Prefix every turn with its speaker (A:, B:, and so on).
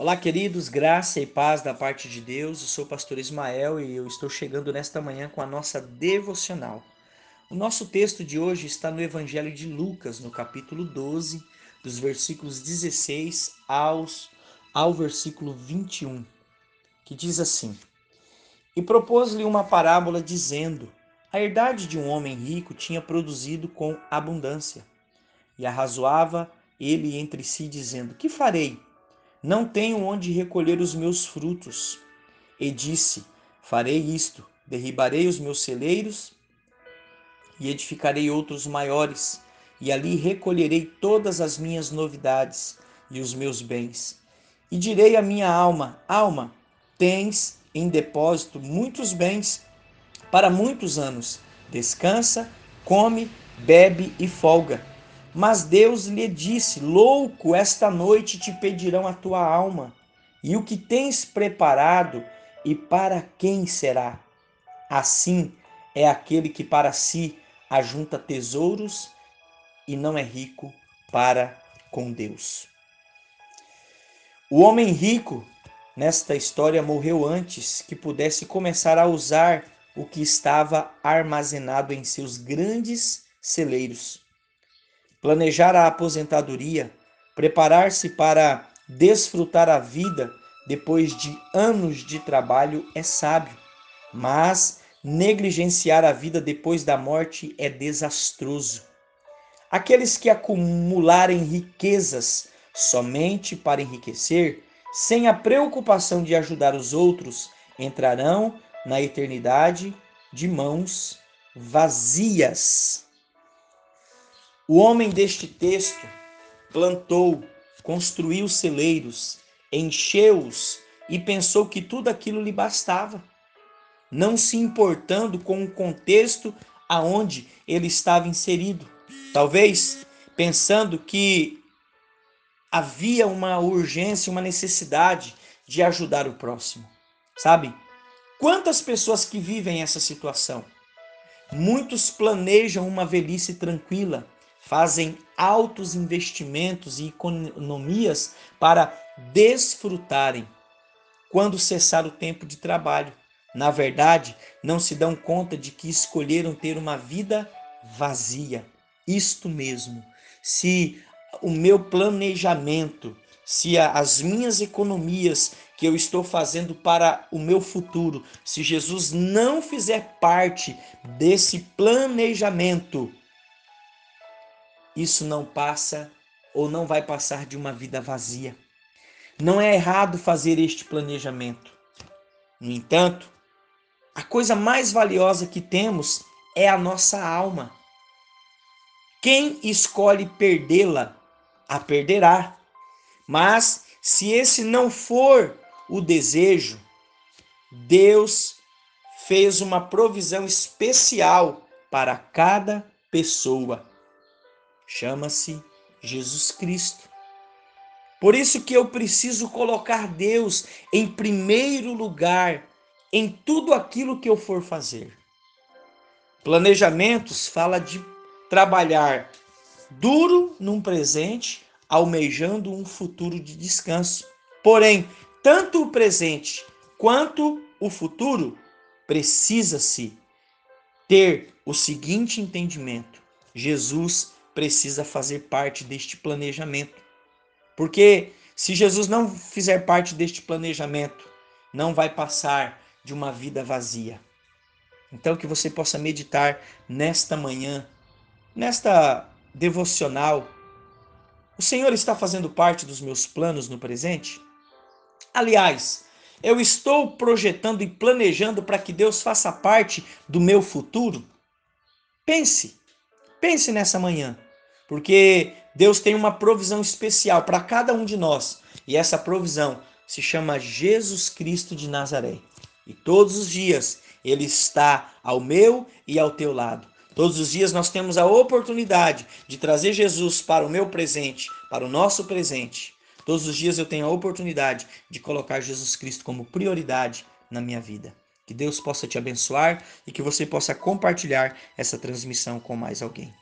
A: Olá, queridos, graça e paz da parte de Deus. Eu sou o pastor Ismael e eu estou chegando nesta manhã com a nossa devocional. O nosso texto de hoje está no Evangelho de Lucas, no capítulo 12, dos versículos 16 aos, ao versículo 21, que diz assim: E propôs-lhe uma parábola, dizendo: A herdade de um homem rico tinha produzido com abundância. E arrazoava ele entre si, dizendo: Que farei? Não tenho onde recolher os meus frutos. E disse: Farei isto: derribarei os meus celeiros e edificarei outros maiores, e ali recolherei todas as minhas novidades e os meus bens. E direi à minha alma: Alma, tens em depósito muitos bens para muitos anos. Descansa, come, bebe e folga. Mas Deus lhe disse: Louco, esta noite te pedirão a tua alma, e o que tens preparado, e para quem será? Assim é aquele que para si ajunta tesouros e não é rico para com Deus. O homem rico nesta história morreu antes que pudesse começar a usar o que estava armazenado em seus grandes celeiros planejar a aposentadoria, preparar-se para desfrutar a vida depois de anos de trabalho é sábio, mas negligenciar a vida depois da morte é desastroso. Aqueles que acumularem riquezas somente para enriquecer, sem a preocupação de ajudar os outros, entrarão na eternidade de mãos vazias. O homem deste texto plantou, construiu celeiros, encheu-os e pensou que tudo aquilo lhe bastava, não se importando com o contexto aonde ele estava inserido. Talvez pensando que havia uma urgência, uma necessidade de ajudar o próximo. Sabe? Quantas pessoas que vivem essa situação? Muitos planejam uma velhice tranquila, fazem altos investimentos e economias para desfrutarem quando cessar o tempo de trabalho. Na verdade, não se dão conta de que escolheram ter uma vida vazia. Isto mesmo. Se o meu planejamento, se as minhas economias que eu estou fazendo para o meu futuro, se Jesus não fizer parte desse planejamento, isso não passa ou não vai passar de uma vida vazia. Não é errado fazer este planejamento. No entanto, a coisa mais valiosa que temos é a nossa alma. Quem escolhe perdê-la, a perderá. Mas se esse não for o desejo, Deus fez uma provisão especial para cada pessoa chama-se Jesus Cristo. Por isso que eu preciso colocar Deus em primeiro lugar em tudo aquilo que eu for fazer. Planejamentos fala de trabalhar duro num presente, almejando um futuro de descanso. Porém, tanto o presente quanto o futuro precisa-se ter o seguinte entendimento: Jesus precisa fazer parte deste planejamento. Porque se Jesus não fizer parte deste planejamento, não vai passar de uma vida vazia. Então, que você possa meditar nesta manhã, nesta devocional. O Senhor está fazendo parte dos meus planos no presente? Aliás, eu estou projetando e planejando para que Deus faça parte do meu futuro? Pense, Pense nessa manhã, porque Deus tem uma provisão especial para cada um de nós, e essa provisão se chama Jesus Cristo de Nazaré. E todos os dias ele está ao meu e ao teu lado. Todos os dias nós temos a oportunidade de trazer Jesus para o meu presente, para o nosso presente. Todos os dias eu tenho a oportunidade de colocar Jesus Cristo como prioridade na minha vida. Que Deus possa te abençoar e que você possa compartilhar essa transmissão com mais alguém.